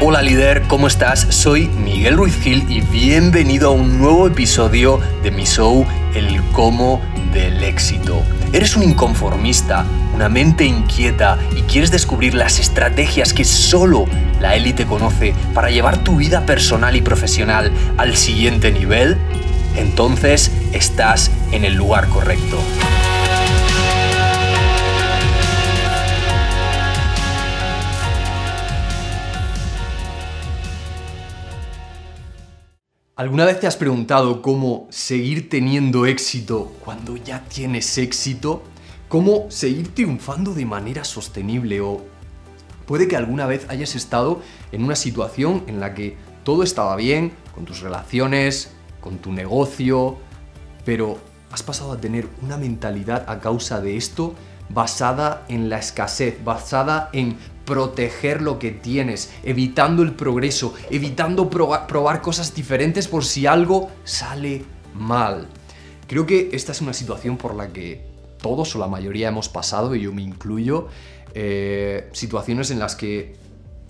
Hola líder, ¿cómo estás? Soy Miguel Ruiz Gil y bienvenido a un nuevo episodio de mi show El cómo del éxito. ¿Eres un inconformista, una mente inquieta y quieres descubrir las estrategias que solo la élite conoce para llevar tu vida personal y profesional al siguiente nivel? Entonces estás en el lugar correcto. ¿Alguna vez te has preguntado cómo seguir teniendo éxito cuando ya tienes éxito? ¿Cómo seguir triunfando de manera sostenible? O puede que alguna vez hayas estado en una situación en la que todo estaba bien, con tus relaciones, con tu negocio, pero has pasado a tener una mentalidad a causa de esto basada en la escasez, basada en proteger lo que tienes, evitando el progreso, evitando probar, cosas diferentes por si algo sale mal. Creo que esta es una situación por la que todos o la mayoría hemos pasado, y yo me incluyo, eh, situaciones en las que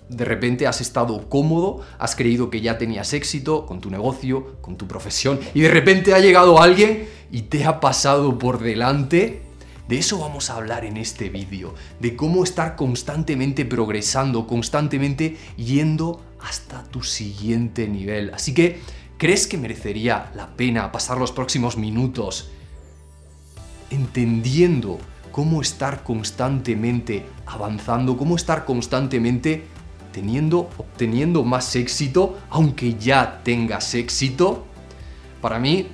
de repente has estado cómodo, has creído que ya tenías éxito con tu negocio, con tu profesión, y de repente ha llegado alguien y te ha pasado por delante de eso vamos a hablar en este vídeo, de cómo estar constantemente progresando, constantemente yendo hasta tu siguiente nivel. Así que, ¿crees que merecería la pena pasar los próximos minutos entendiendo cómo estar constantemente avanzando, cómo estar constantemente teniendo, obteniendo más éxito, aunque ya tengas éxito? Para mí,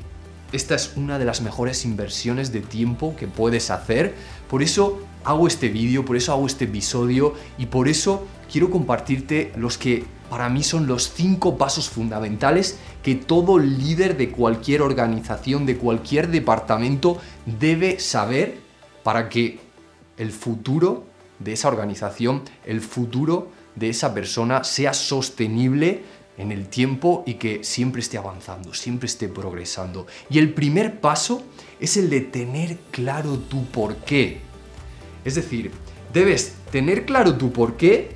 esta es una de las mejores inversiones de tiempo que puedes hacer. Por eso hago este vídeo, por eso hago este episodio y por eso quiero compartirte los que para mí son los cinco pasos fundamentales que todo líder de cualquier organización, de cualquier departamento debe saber para que el futuro de esa organización, el futuro de esa persona sea sostenible en el tiempo y que siempre esté avanzando, siempre esté progresando. Y el primer paso es el de tener claro tu por qué. Es decir, debes tener claro tu por qué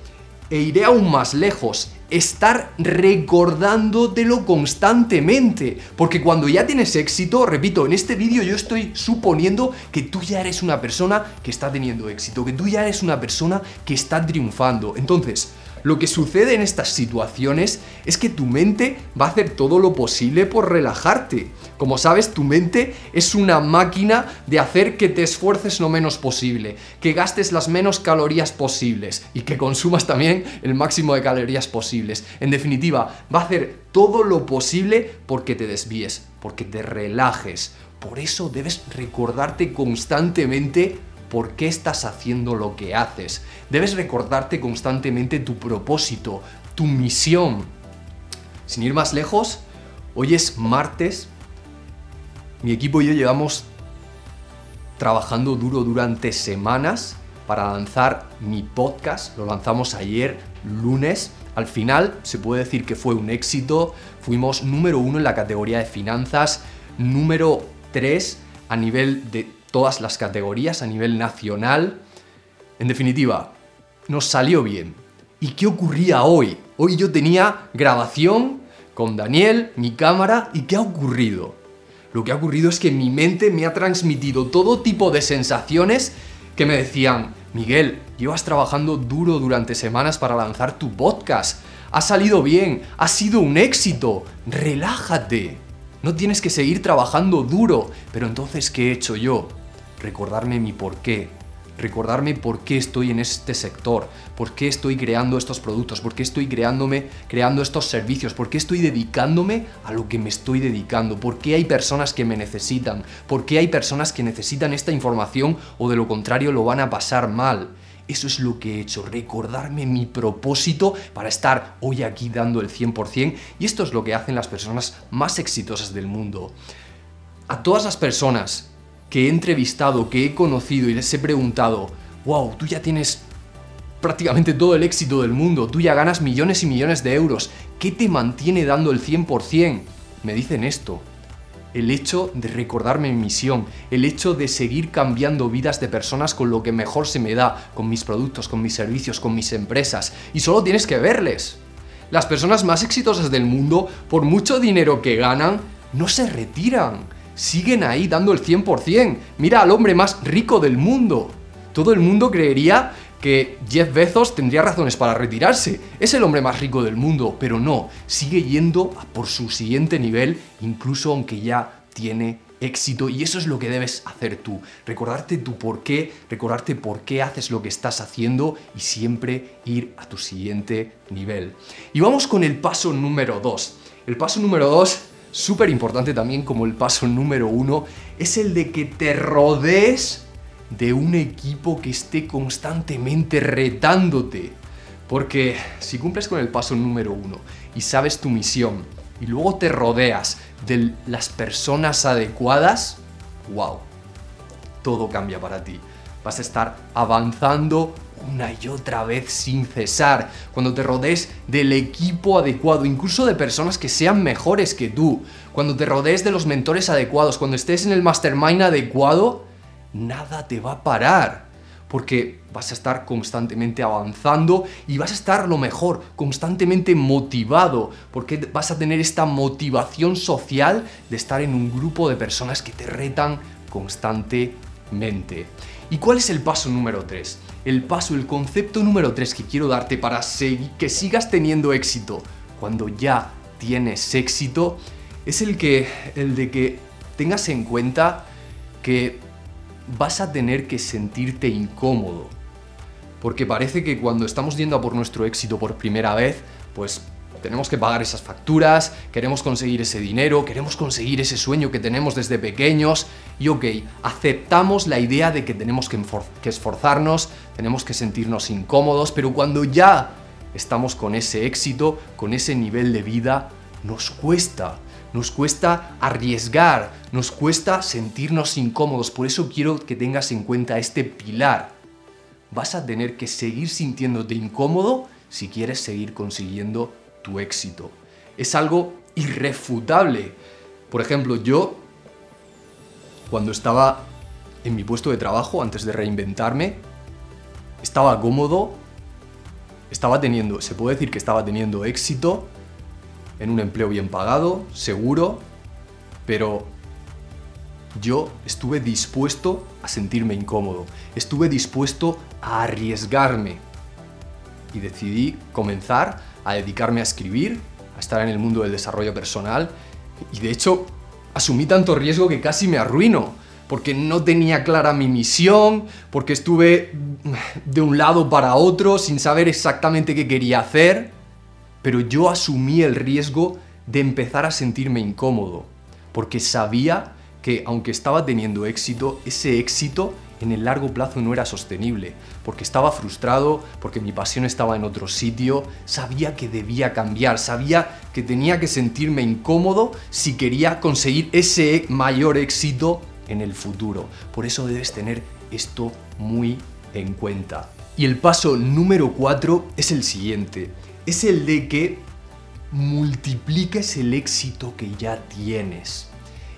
e iré aún más lejos, estar recordándotelo constantemente. Porque cuando ya tienes éxito, repito, en este vídeo yo estoy suponiendo que tú ya eres una persona que está teniendo éxito, que tú ya eres una persona que está triunfando. Entonces, lo que sucede en estas situaciones es que tu mente va a hacer todo lo posible por relajarte. Como sabes, tu mente es una máquina de hacer que te esfuerces lo menos posible, que gastes las menos calorías posibles y que consumas también el máximo de calorías posibles. En definitiva, va a hacer todo lo posible porque te desvíes, porque te relajes. Por eso debes recordarte constantemente por qué estás haciendo lo que haces. Debes recordarte constantemente tu propósito, tu misión. Sin ir más lejos, hoy es martes. Mi equipo y yo llevamos trabajando duro durante semanas para lanzar mi podcast. Lo lanzamos ayer, lunes. Al final se puede decir que fue un éxito. Fuimos número uno en la categoría de finanzas, número tres a nivel de todas las categorías a nivel nacional. En definitiva, nos salió bien. ¿Y qué ocurría hoy? Hoy yo tenía grabación con Daniel, mi cámara, ¿y qué ha ocurrido? Lo que ha ocurrido es que mi mente me ha transmitido todo tipo de sensaciones que me decían, Miguel, llevas trabajando duro durante semanas para lanzar tu podcast, ha salido bien, ha sido un éxito, relájate, no tienes que seguir trabajando duro, pero entonces, ¿qué he hecho yo? Recordarme mi por qué, recordarme por qué estoy en este sector, por qué estoy creando estos productos, por qué estoy creándome, creando estos servicios, por qué estoy dedicándome a lo que me estoy dedicando, por qué hay personas que me necesitan, por qué hay personas que necesitan esta información o de lo contrario lo van a pasar mal. Eso es lo que he hecho, recordarme mi propósito para estar hoy aquí dando el 100% y esto es lo que hacen las personas más exitosas del mundo. A todas las personas que he entrevistado, que he conocido y les he preguntado, wow, tú ya tienes prácticamente todo el éxito del mundo, tú ya ganas millones y millones de euros, ¿qué te mantiene dando el 100%? Me dicen esto, el hecho de recordarme mi misión, el hecho de seguir cambiando vidas de personas con lo que mejor se me da, con mis productos, con mis servicios, con mis empresas, y solo tienes que verles. Las personas más exitosas del mundo, por mucho dinero que ganan, no se retiran. Siguen ahí dando el 100%. Mira al hombre más rico del mundo. Todo el mundo creería que Jeff Bezos tendría razones para retirarse. Es el hombre más rico del mundo, pero no, sigue yendo por su siguiente nivel, incluso aunque ya tiene éxito y eso es lo que debes hacer tú. Recordarte tu por qué, recordarte por qué haces lo que estás haciendo y siempre ir a tu siguiente nivel. Y vamos con el paso número 2. El paso número 2, súper importante también como el paso número 1, es el de que te rodees de un equipo que esté constantemente retándote. Porque si cumples con el paso número 1 y sabes tu misión, y luego te rodeas de las personas adecuadas, wow, todo cambia para ti. Vas a estar avanzando una y otra vez sin cesar. Cuando te rodees del equipo adecuado, incluso de personas que sean mejores que tú. Cuando te rodees de los mentores adecuados, cuando estés en el mastermind adecuado, nada te va a parar porque vas a estar constantemente avanzando y vas a estar lo mejor, constantemente motivado, porque vas a tener esta motivación social de estar en un grupo de personas que te retan constantemente. ¿Y cuál es el paso número 3? El paso, el concepto número 3 que quiero darte para que sigas teniendo éxito cuando ya tienes éxito es el que el de que tengas en cuenta que vas a tener que sentirte incómodo. Porque parece que cuando estamos yendo a por nuestro éxito por primera vez, pues tenemos que pagar esas facturas, queremos conseguir ese dinero, queremos conseguir ese sueño que tenemos desde pequeños y ok, aceptamos la idea de que tenemos que, que, esforzarnos, tenemos que sentirnos incómodos, pero cuando ya estamos con ese éxito, con ese nivel de vida, nos cuesta, nos cuesta arriesgar, nos cuesta sentirnos incómodos. Por eso quiero que tengas en cuenta este pilar. Vas a tener que seguir sintiéndote incómodo si quieres seguir consiguiendo tu éxito. Es algo irrefutable. Por ejemplo, yo, cuando estaba en mi puesto de trabajo, antes de reinventarme, estaba cómodo, estaba teniendo, se puede decir que estaba teniendo éxito, en un empleo bien pagado, seguro, pero yo estuve dispuesto a sentirme incómodo, estuve dispuesto a arriesgarme y decidí comenzar a dedicarme a escribir, a estar en el mundo del desarrollo personal. Y de hecho asumí tanto riesgo que casi me arruino, porque no tenía clara mi misión, porque estuve de un lado para otro sin saber exactamente qué quería hacer. Pero yo asumí el riesgo de empezar a sentirme incómodo, porque sabía que aunque estaba teniendo éxito, ese éxito en el largo plazo no era sostenible, porque estaba frustrado, porque mi pasión estaba en otro sitio, sabía que debía cambiar, sabía que tenía que sentirme incómodo si quería conseguir ese mayor éxito en el futuro. Por eso debes tener esto muy en cuenta. Y el paso número 4 es el siguiente es el de que multipliques el éxito que ya tienes.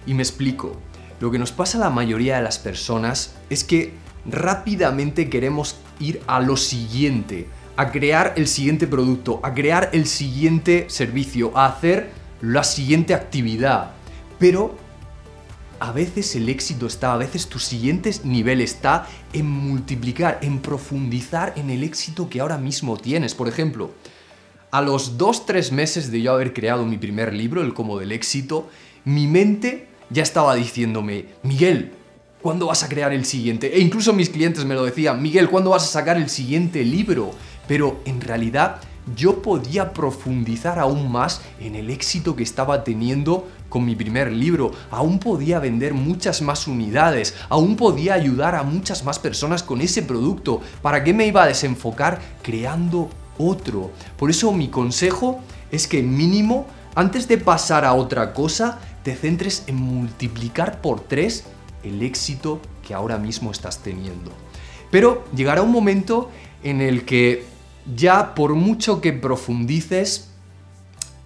Y me explico. Lo que nos pasa a la mayoría de las personas es que rápidamente queremos ir a lo siguiente, a crear el siguiente producto, a crear el siguiente servicio, a hacer la siguiente actividad. Pero a veces el éxito está, a veces tu siguiente nivel está en multiplicar, en profundizar en el éxito que ahora mismo tienes. Por ejemplo, a los 2-3 meses de yo haber creado mi primer libro, El Cómo del Éxito, mi mente ya estaba diciéndome, Miguel, ¿cuándo vas a crear el siguiente? E incluso mis clientes me lo decían, Miguel, ¿cuándo vas a sacar el siguiente libro? Pero en realidad yo podía profundizar aún más en el éxito que estaba teniendo con mi primer libro, aún podía vender muchas más unidades, aún podía ayudar a muchas más personas con ese producto. ¿Para qué me iba a desenfocar creando otro. Por eso mi consejo es que mínimo, antes de pasar a otra cosa, te centres en multiplicar por tres el éxito que ahora mismo estás teniendo. Pero llegará un momento en el que ya por mucho que profundices,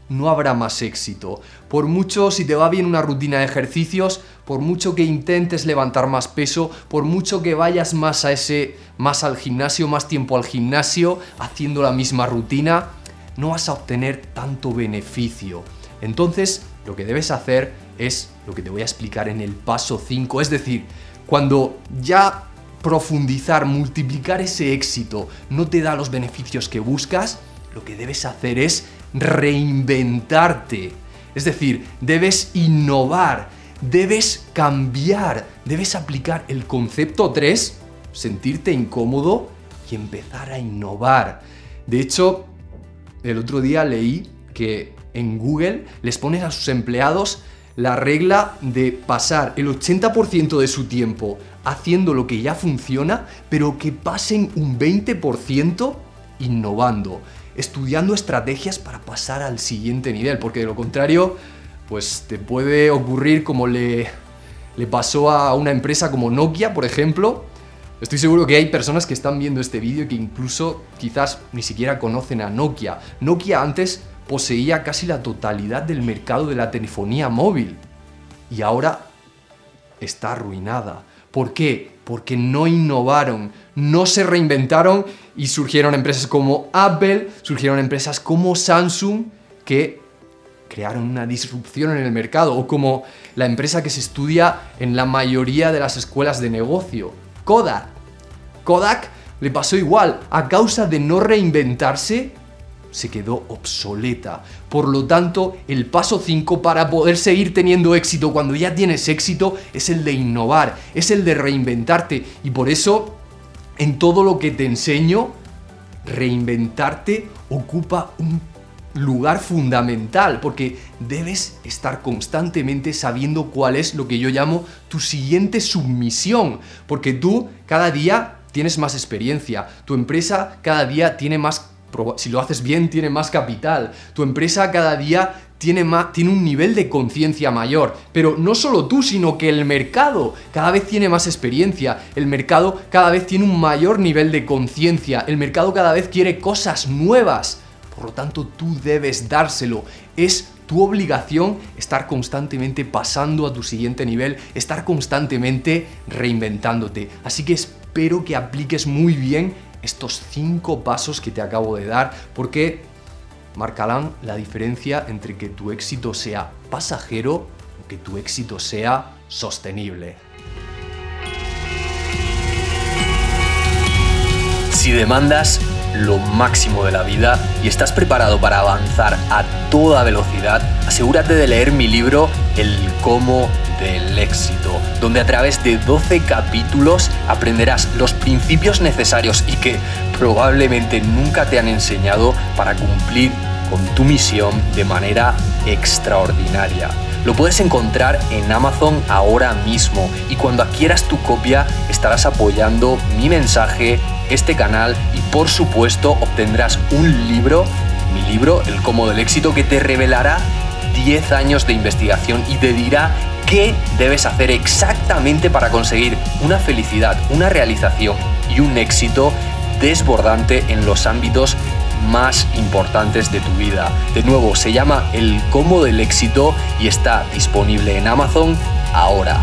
no habrá más éxito. Por mucho, si te va bien una rutina de ejercicios, por mucho que intentes levantar más peso, por mucho que vayas más a ese, más al gimnasio, más tiempo al gimnasio, haciendo la misma rutina, no vas a obtener tanto beneficio. Entonces, lo que debes hacer es lo que te voy a explicar en el paso 5, es decir, cuando ya profundizar, multiplicar ese éxito no te da los beneficios que buscas, lo que debes hacer es reinventarte. Es decir, debes innovar, debes cambiar, debes aplicar el concepto 3, sentirte incómodo y empezar a innovar. De hecho, el otro día leí que en Google les pones a sus empleados la regla de pasar el 80% de su tiempo haciendo lo que ya funciona, pero que pasen un 20% innovando, estudiando estrategias para pasar al siguiente nivel, porque de lo contrario, pues te puede ocurrir como le, le pasó a una empresa como Nokia, por ejemplo. Estoy seguro que hay personas que están viendo este vídeo que incluso quizás ni siquiera conocen a Nokia. Nokia antes poseía casi la totalidad del mercado de la telefonía móvil y ahora está arruinada. ¿Por qué? Porque no innovaron, no se reinventaron y surgieron empresas como Apple, surgieron empresas como Samsung que crearon una disrupción en el mercado o como la empresa que se estudia en la mayoría de las escuelas de negocio, Kodak. Kodak le pasó igual, a causa de no reinventarse, se quedó obsoleta. Por lo tanto, el paso 5 para poder seguir teniendo éxito cuando ya tienes éxito es el de innovar, es el de reinventarte. Y por eso, en todo lo que te enseño, reinventarte ocupa un lugar fundamental porque debes estar constantemente sabiendo cuál es lo que yo llamo tu siguiente submisión, porque tú cada día tienes más experiencia, tu empresa cada día tiene más si lo haces bien, tiene más capital. Tu empresa cada día tiene, tiene un nivel de conciencia mayor. Pero no solo tú, sino que el mercado cada vez tiene más experiencia. El mercado cada vez tiene un mayor nivel de conciencia. El mercado cada vez quiere cosas nuevas. Por lo tanto, tú debes dárselo. Es tu obligación estar constantemente pasando a tu siguiente nivel, estar constantemente reinventándote. Así que espero que apliques muy bien estos cinco pasos que te acabo de dar, porque marcarán la diferencia entre que tu éxito sea pasajero o que tu éxito sea sostenible. Si demandas lo máximo de la vida y estás preparado para avanzar a toda velocidad, asegúrate de leer mi libro El cómo del éxito, donde a través de 12 capítulos aprenderás los principios necesarios y que probablemente nunca te han enseñado para cumplir con tu misión de manera extraordinaria. Lo puedes encontrar en Amazon ahora mismo. Y cuando adquieras tu copia estarás apoyando mi mensaje, este canal y por supuesto obtendrás un libro, mi libro, El Cómo del Éxito, que te revelará 10 años de investigación y te dirá qué debes hacer exactamente para conseguir una felicidad, una realización y un éxito desbordante en los ámbitos más importantes de tu vida. De nuevo, se llama El Cómo del Éxito y está disponible en Amazon ahora.